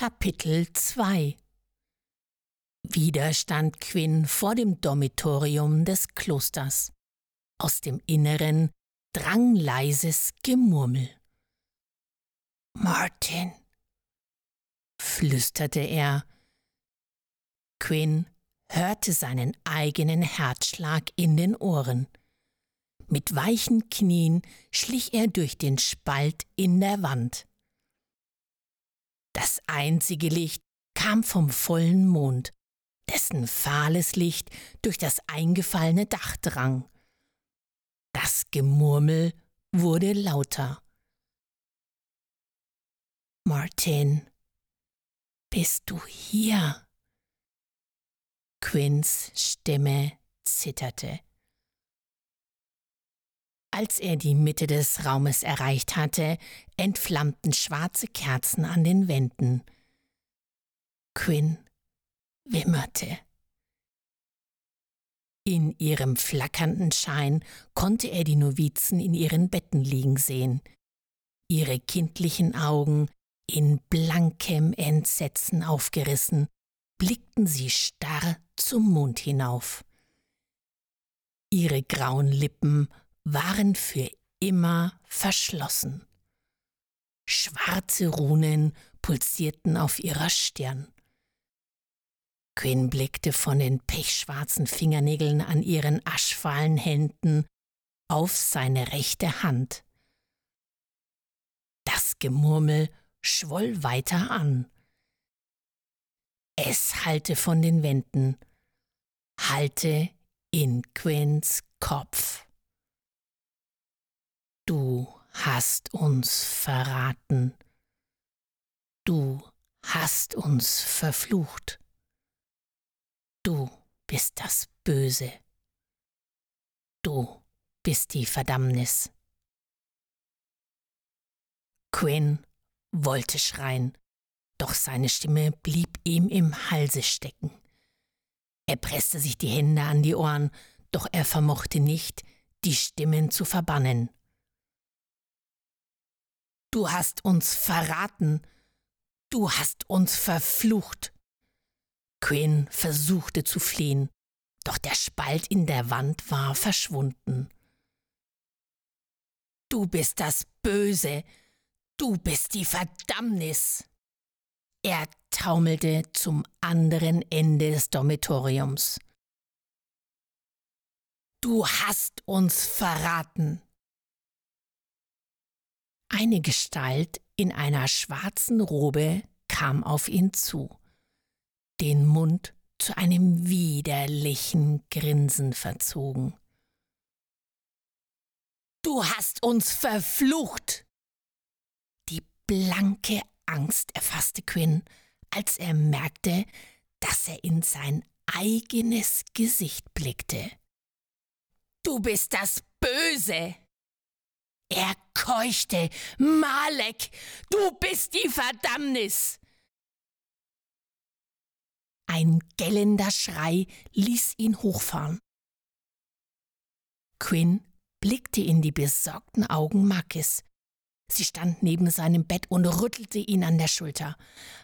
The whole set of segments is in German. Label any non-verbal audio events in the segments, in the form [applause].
Kapitel 2 Wieder stand Quinn vor dem Dormitorium des Klosters. Aus dem Inneren drang leises Gemurmel. Martin, flüsterte er. Quinn hörte seinen eigenen Herzschlag in den Ohren. Mit weichen Knien schlich er durch den Spalt in der Wand. Das einzige Licht kam vom vollen Mond, dessen fahles Licht durch das eingefallene Dach drang. Das Gemurmel wurde lauter. Martin, bist du hier? Quinns Stimme zitterte. Als er die Mitte des Raumes erreicht hatte, entflammten schwarze Kerzen an den Wänden. Quinn wimmerte. In ihrem flackernden Schein konnte er die Novizen in ihren Betten liegen sehen. Ihre kindlichen Augen in blankem Entsetzen aufgerissen, blickten sie starr zum Mond hinauf. Ihre grauen Lippen waren für immer verschlossen. Schwarze Runen pulsierten auf ihrer Stirn. Quinn blickte von den pechschwarzen Fingernägeln an ihren aschfahlen Händen auf seine rechte Hand. Das Gemurmel schwoll weiter an. Es hallte von den Wänden, hallte in Quinns Kopf. Du hast uns verraten. Du hast uns verflucht. Du bist das Böse. Du bist die Verdammnis. Quinn wollte schreien, doch seine Stimme blieb ihm im Halse stecken. Er presste sich die Hände an die Ohren, doch er vermochte nicht, die Stimmen zu verbannen. Du hast uns verraten, du hast uns verflucht. Quinn versuchte zu fliehen, doch der Spalt in der Wand war verschwunden. Du bist das Böse, Du bist die Verdammnis. Er taumelte zum anderen Ende des Dormitoriums. Du hast uns verraten. Eine Gestalt in einer schwarzen Robe kam auf ihn zu, den Mund zu einem widerlichen Grinsen verzogen. Du hast uns verflucht, Blanke Angst erfasste Quinn, als er merkte, dass er in sein eigenes Gesicht blickte. Du bist das Böse! Er keuchte, Malek, du bist die Verdammnis! Ein gellender Schrei ließ ihn hochfahren. Quinn blickte in die besorgten Augen Markis, Sie stand neben seinem Bett und rüttelte ihn an der Schulter.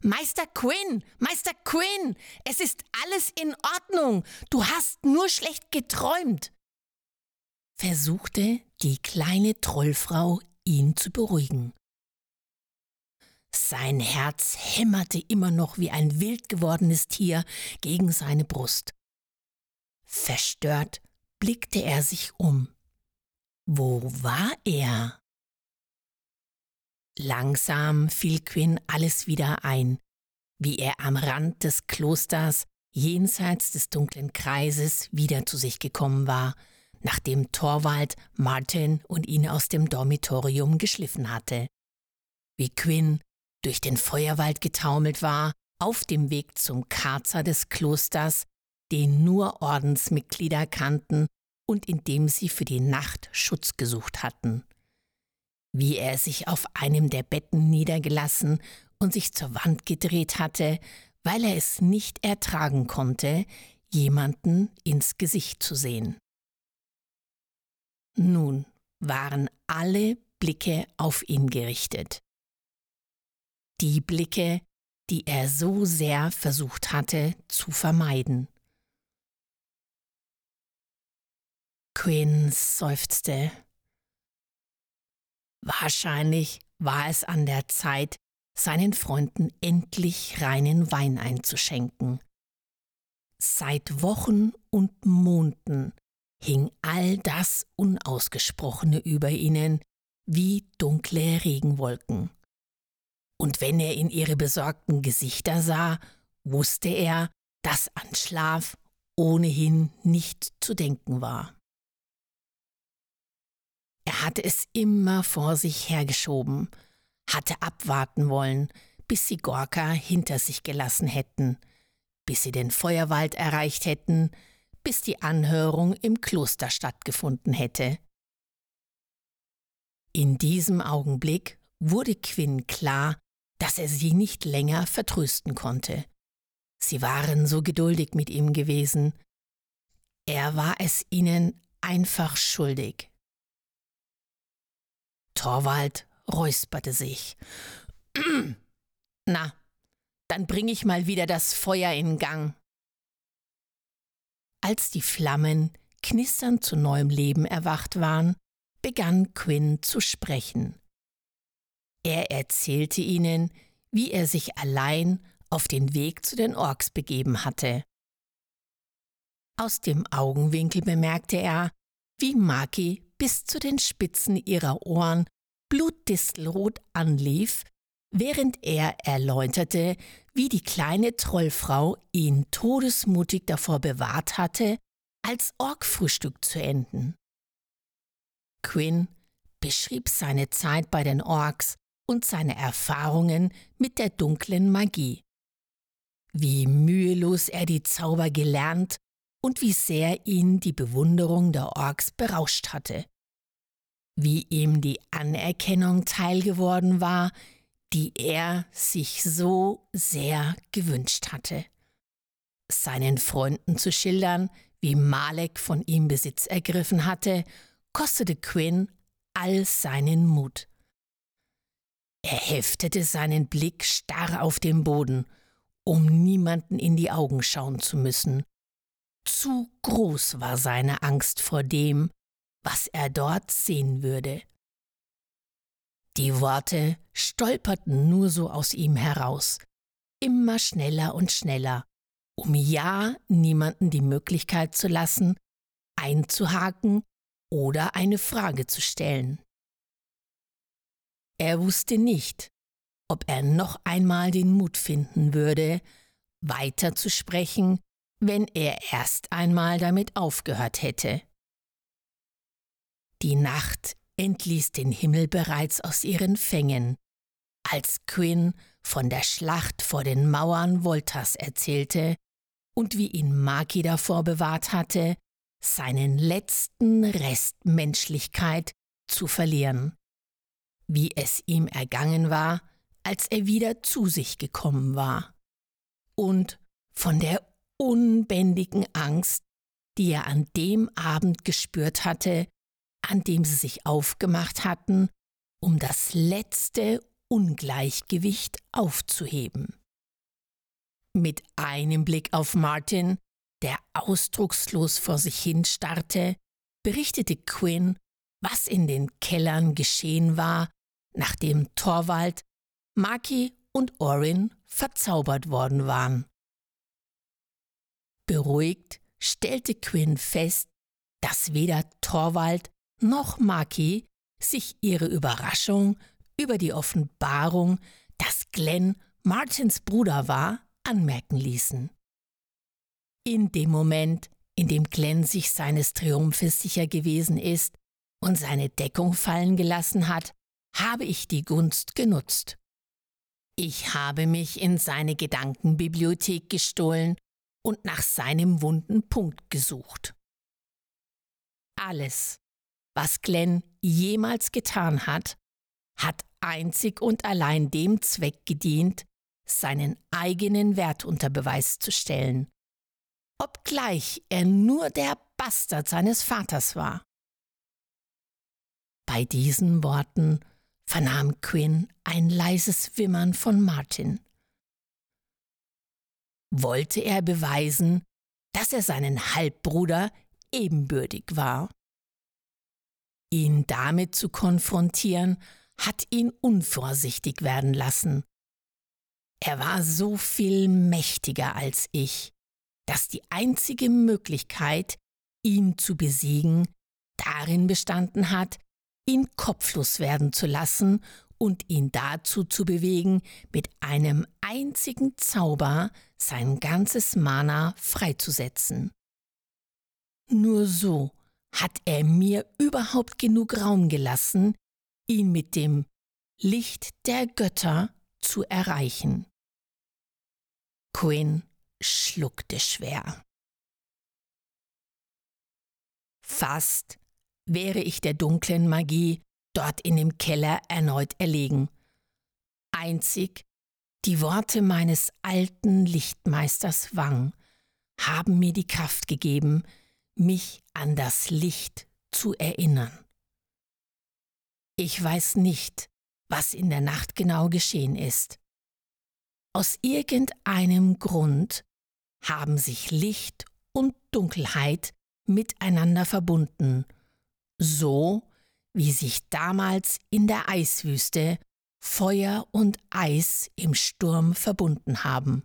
Meister Quinn, Meister Quinn, es ist alles in Ordnung. Du hast nur schlecht geträumt. Versuchte die kleine Trollfrau, ihn zu beruhigen. Sein Herz hämmerte immer noch wie ein wild gewordenes Tier gegen seine Brust. Verstört blickte er sich um. Wo war er? Langsam fiel Quinn alles wieder ein, wie er am Rand des Klosters jenseits des dunklen Kreises wieder zu sich gekommen war, nachdem Torwald Martin und ihn aus dem Dormitorium geschliffen hatte. Wie Quinn durch den Feuerwald getaumelt war, auf dem Weg zum Karzer des Klosters, den nur Ordensmitglieder kannten und in dem sie für die Nacht Schutz gesucht hatten wie er sich auf einem der Betten niedergelassen und sich zur Wand gedreht hatte, weil er es nicht ertragen konnte, jemanden ins Gesicht zu sehen. Nun waren alle Blicke auf ihn gerichtet. Die Blicke, die er so sehr versucht hatte zu vermeiden. Quinn seufzte. Wahrscheinlich war es an der Zeit, seinen Freunden endlich reinen Wein einzuschenken. Seit Wochen und Monaten hing all das Unausgesprochene über ihnen wie dunkle Regenwolken. Und wenn er in ihre besorgten Gesichter sah, wusste er, dass an Schlaf ohnehin nicht zu denken war. Er hatte es immer vor sich hergeschoben, hatte abwarten wollen, bis sie Gorka hinter sich gelassen hätten, bis sie den Feuerwald erreicht hätten, bis die Anhörung im Kloster stattgefunden hätte. In diesem Augenblick wurde Quinn klar, dass er sie nicht länger vertrösten konnte. Sie waren so geduldig mit ihm gewesen. Er war es ihnen einfach schuldig. Torwald räusperte sich. [clears throat] Na, dann bring ich mal wieder das Feuer in Gang. Als die Flammen knisternd zu neuem Leben erwacht waren, begann Quinn zu sprechen. Er erzählte ihnen, wie er sich allein auf den Weg zu den Orks begeben hatte. Aus dem Augenwinkel bemerkte er, wie Maki bis zu den Spitzen ihrer Ohren blutdistelrot anlief, während er erläuterte, wie die kleine Trollfrau ihn todesmutig davor bewahrt hatte, als Orkfrühstück zu enden. Quinn beschrieb seine Zeit bei den Orks und seine Erfahrungen mit der dunklen Magie. Wie mühelos er die Zauber gelernt und wie sehr ihn die Bewunderung der Orks berauscht hatte. Wie ihm die Anerkennung teilgeworden war, die er sich so sehr gewünscht hatte. Seinen Freunden zu schildern, wie Malek von ihm Besitz ergriffen hatte, kostete Quinn all seinen Mut. Er heftete seinen Blick starr auf den Boden, um niemanden in die Augen schauen zu müssen. Zu groß war seine Angst vor dem, was er dort sehen würde. Die Worte stolperten nur so aus ihm heraus, immer schneller und schneller, um ja niemanden die Möglichkeit zu lassen, einzuhaken oder eine Frage zu stellen. Er wusste nicht, ob er noch einmal den Mut finden würde, weiterzusprechen, wenn er erst einmal damit aufgehört hätte. Die Nacht entließ den Himmel bereits aus ihren Fängen, als Quinn von der Schlacht vor den Mauern Voltas erzählte und wie ihn Maki davor bewahrt hatte, seinen letzten Rest Menschlichkeit zu verlieren. Wie es ihm ergangen war, als er wieder zu sich gekommen war. Und von der unbändigen Angst, die er an dem Abend gespürt hatte, an dem sie sich aufgemacht hatten, um das letzte Ungleichgewicht aufzuheben. Mit einem Blick auf Martin, der ausdruckslos vor sich hin starrte, berichtete Quinn, was in den Kellern geschehen war, nachdem Torwald, Maki und Orin verzaubert worden waren. Beruhigt stellte Quinn fest, dass weder Torwald noch Maki sich ihre Überraschung über die Offenbarung, dass Glenn Martins Bruder war, anmerken ließen. In dem Moment, in dem Glenn sich seines Triumphes sicher gewesen ist und seine Deckung fallen gelassen hat, habe ich die Gunst genutzt. Ich habe mich in seine Gedankenbibliothek gestohlen und nach seinem wunden Punkt gesucht. Alles, was Glenn jemals getan hat, hat einzig und allein dem Zweck gedient, seinen eigenen Wert unter Beweis zu stellen, obgleich er nur der Bastard seines Vaters war. Bei diesen Worten vernahm Quinn ein leises Wimmern von Martin. wollte er beweisen, dass er seinen Halbbruder ebenbürtig war. Ihn damit zu konfrontieren, hat ihn unvorsichtig werden lassen. Er war so viel mächtiger als ich, dass die einzige Möglichkeit, ihn zu besiegen, darin bestanden hat, ihn kopflos werden zu lassen und ihn dazu zu bewegen, mit einem einzigen Zauber sein ganzes Mana freizusetzen. Nur so hat er mir überhaupt genug Raum gelassen, ihn mit dem Licht der Götter zu erreichen. Quinn schluckte schwer. Fast wäre ich der dunklen Magie dort in dem Keller erneut erlegen. Einzig die Worte meines alten Lichtmeisters Wang haben mir die Kraft gegeben, mich an das Licht zu erinnern. Ich weiß nicht, was in der Nacht genau geschehen ist. Aus irgendeinem Grund haben sich Licht und Dunkelheit miteinander verbunden, so wie sich damals in der Eiswüste Feuer und Eis im Sturm verbunden haben.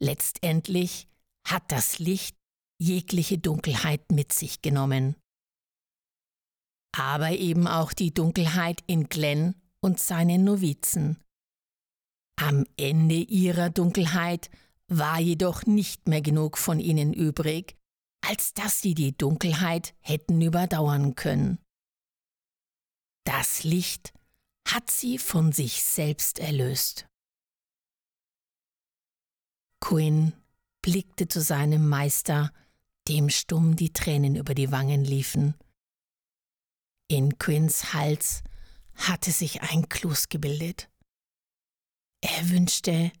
Letztendlich hat das Licht jegliche Dunkelheit mit sich genommen. Aber eben auch die Dunkelheit in Glenn und seinen Novizen. Am Ende ihrer Dunkelheit war jedoch nicht mehr genug von ihnen übrig, als dass sie die Dunkelheit hätten überdauern können. Das Licht hat sie von sich selbst erlöst. Quinn blickte zu seinem Meister, dem stumm die Tränen über die Wangen liefen. In Quinns Hals hatte sich ein Kloß gebildet. Er wünschte,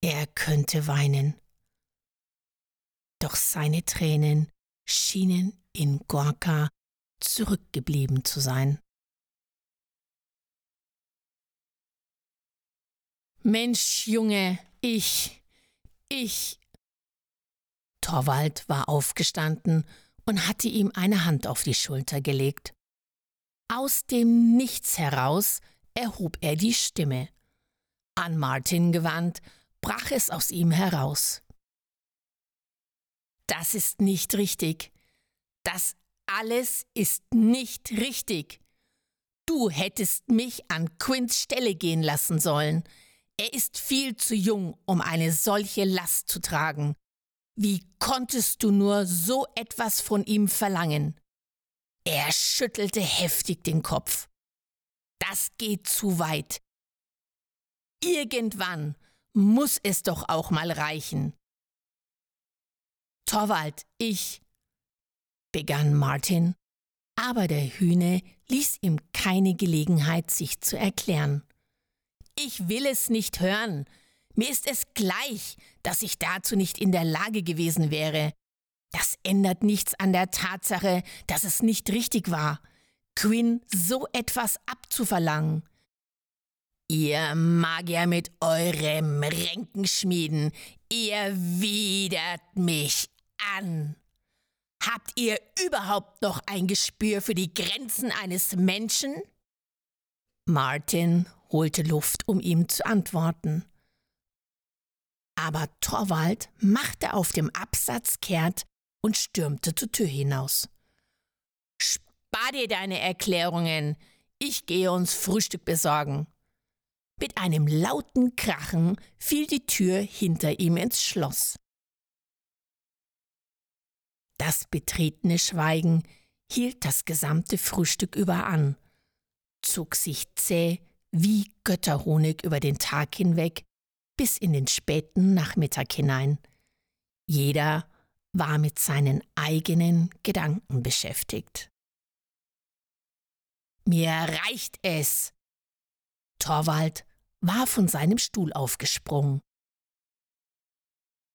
er könnte weinen. Doch seine Tränen schienen in Gorka zurückgeblieben zu sein. Mensch, Junge, ich, ich. Torwald war aufgestanden und hatte ihm eine Hand auf die Schulter gelegt. Aus dem Nichts heraus erhob er die Stimme. An Martin gewandt, brach es aus ihm heraus. Das ist nicht richtig. Das alles ist nicht richtig. Du hättest mich an Quints Stelle gehen lassen sollen. Er ist viel zu jung, um eine solche Last zu tragen. Wie konntest du nur so etwas von ihm verlangen? Er schüttelte heftig den Kopf. Das geht zu weit. Irgendwann muss es doch auch mal reichen. Torwald, ich, begann Martin, aber der Hühne ließ ihm keine Gelegenheit, sich zu erklären. Ich will es nicht hören. Mir ist es gleich, dass ich dazu nicht in der Lage gewesen wäre. Das ändert nichts an der Tatsache, dass es nicht richtig war, Quinn so etwas abzuverlangen. Ihr Magier mit eurem Ränkenschmieden, ihr widert mich an. Habt ihr überhaupt noch ein Gespür für die Grenzen eines Menschen? Martin holte Luft, um ihm zu antworten. Aber Torwald machte auf dem Absatz kehrt und stürmte zur Tür hinaus. Spar dir deine Erklärungen, ich gehe uns Frühstück besorgen. Mit einem lauten Krachen fiel die Tür hinter ihm ins Schloss. Das betretene Schweigen hielt das gesamte Frühstück über an, zog sich zäh wie Götterhonig über den Tag hinweg bis in den späten Nachmittag hinein. Jeder war mit seinen eigenen Gedanken beschäftigt. Mir reicht es. Torwald war von seinem Stuhl aufgesprungen.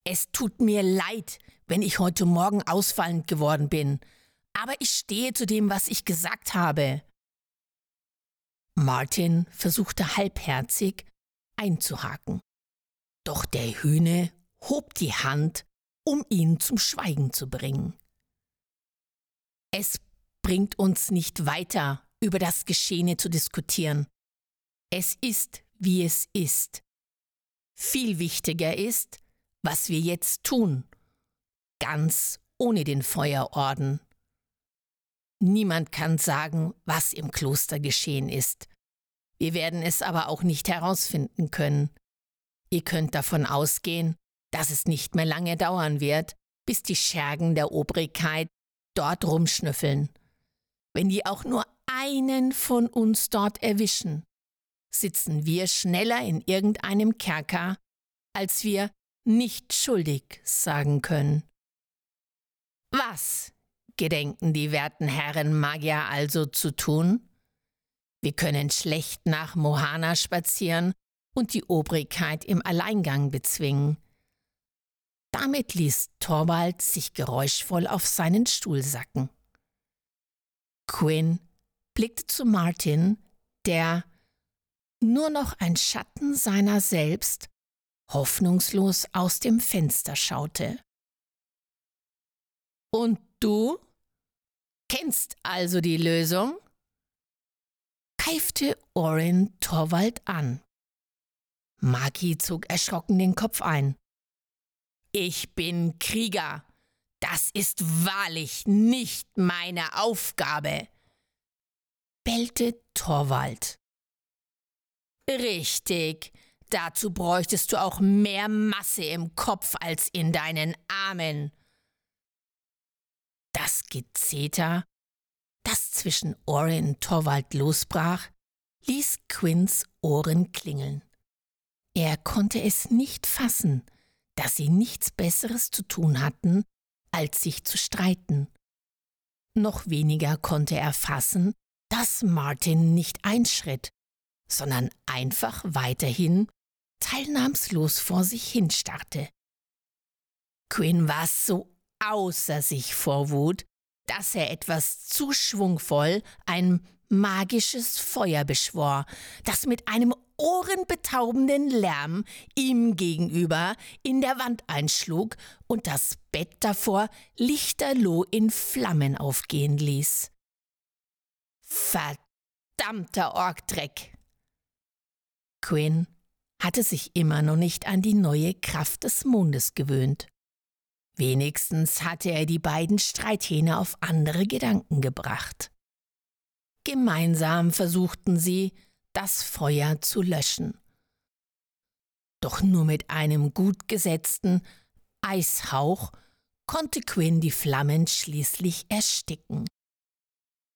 Es tut mir leid, wenn ich heute Morgen ausfallend geworden bin, aber ich stehe zu dem, was ich gesagt habe. Martin versuchte halbherzig einzuhaken. Doch der Hühne hob die Hand, um ihn zum Schweigen zu bringen. Es bringt uns nicht weiter, über das Geschehene zu diskutieren. Es ist, wie es ist. Viel wichtiger ist, was wir jetzt tun, ganz ohne den Feuerorden. Niemand kann sagen, was im Kloster geschehen ist. Wir werden es aber auch nicht herausfinden können. Ihr könnt davon ausgehen, dass es nicht mehr lange dauern wird, bis die Schergen der Obrigkeit dort rumschnüffeln. Wenn die auch nur einen von uns dort erwischen, sitzen wir schneller in irgendeinem Kerker, als wir nicht schuldig sagen können. Was gedenken die werten Herren Magier also zu tun? Wir können schlecht nach Mohana spazieren und die Obrigkeit im Alleingang bezwingen. Damit ließ Torvald sich geräuschvoll auf seinen Stuhl sacken. Quinn blickte zu Martin, der nur noch ein Schatten seiner selbst hoffnungslos aus dem Fenster schaute. Und du? Kennst also die Lösung? keifte Orin Torwald an. Maki zog erschrocken den Kopf ein. Ich bin Krieger. Das ist wahrlich nicht meine Aufgabe, bellte Torwald. Richtig, dazu bräuchtest du auch mehr Masse im Kopf als in deinen Armen. Das Gezeter, das zwischen Orin und Torwald losbrach, ließ Quinns Ohren klingeln. Er konnte es nicht fassen, dass sie nichts Besseres zu tun hatten, als sich zu streiten. Noch weniger konnte er fassen, dass Martin nicht einschritt, sondern einfach weiterhin teilnahmslos vor sich hinstarrte. Quinn war so außer sich vor Wut, dass er etwas zu schwungvoll ein magisches Feuer beschwor, das mit einem ohrenbetaubenden Lärm ihm gegenüber in der Wand einschlug und das Bett davor lichterloh in Flammen aufgehen ließ. Verdammter Orgdreck! Quinn hatte sich immer noch nicht an die neue Kraft des Mondes gewöhnt. Wenigstens hatte er die beiden Streithähne auf andere Gedanken gebracht. Gemeinsam versuchten sie, das Feuer zu löschen. Doch nur mit einem gut gesetzten Eishauch konnte Quinn die Flammen schließlich ersticken.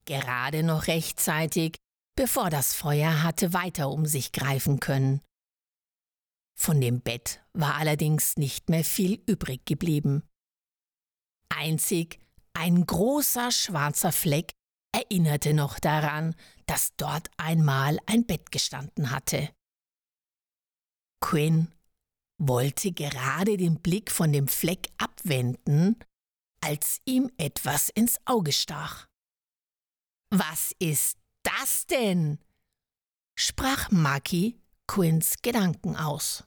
Gerade noch rechtzeitig, bevor das Feuer hatte weiter um sich greifen können. Von dem Bett war allerdings nicht mehr viel übrig geblieben. Einzig ein großer schwarzer Fleck erinnerte noch daran, dass dort einmal ein Bett gestanden hatte. Quinn wollte gerade den Blick von dem Fleck abwenden, als ihm etwas ins Auge stach. Was ist das denn? sprach Maki Quinns Gedanken aus.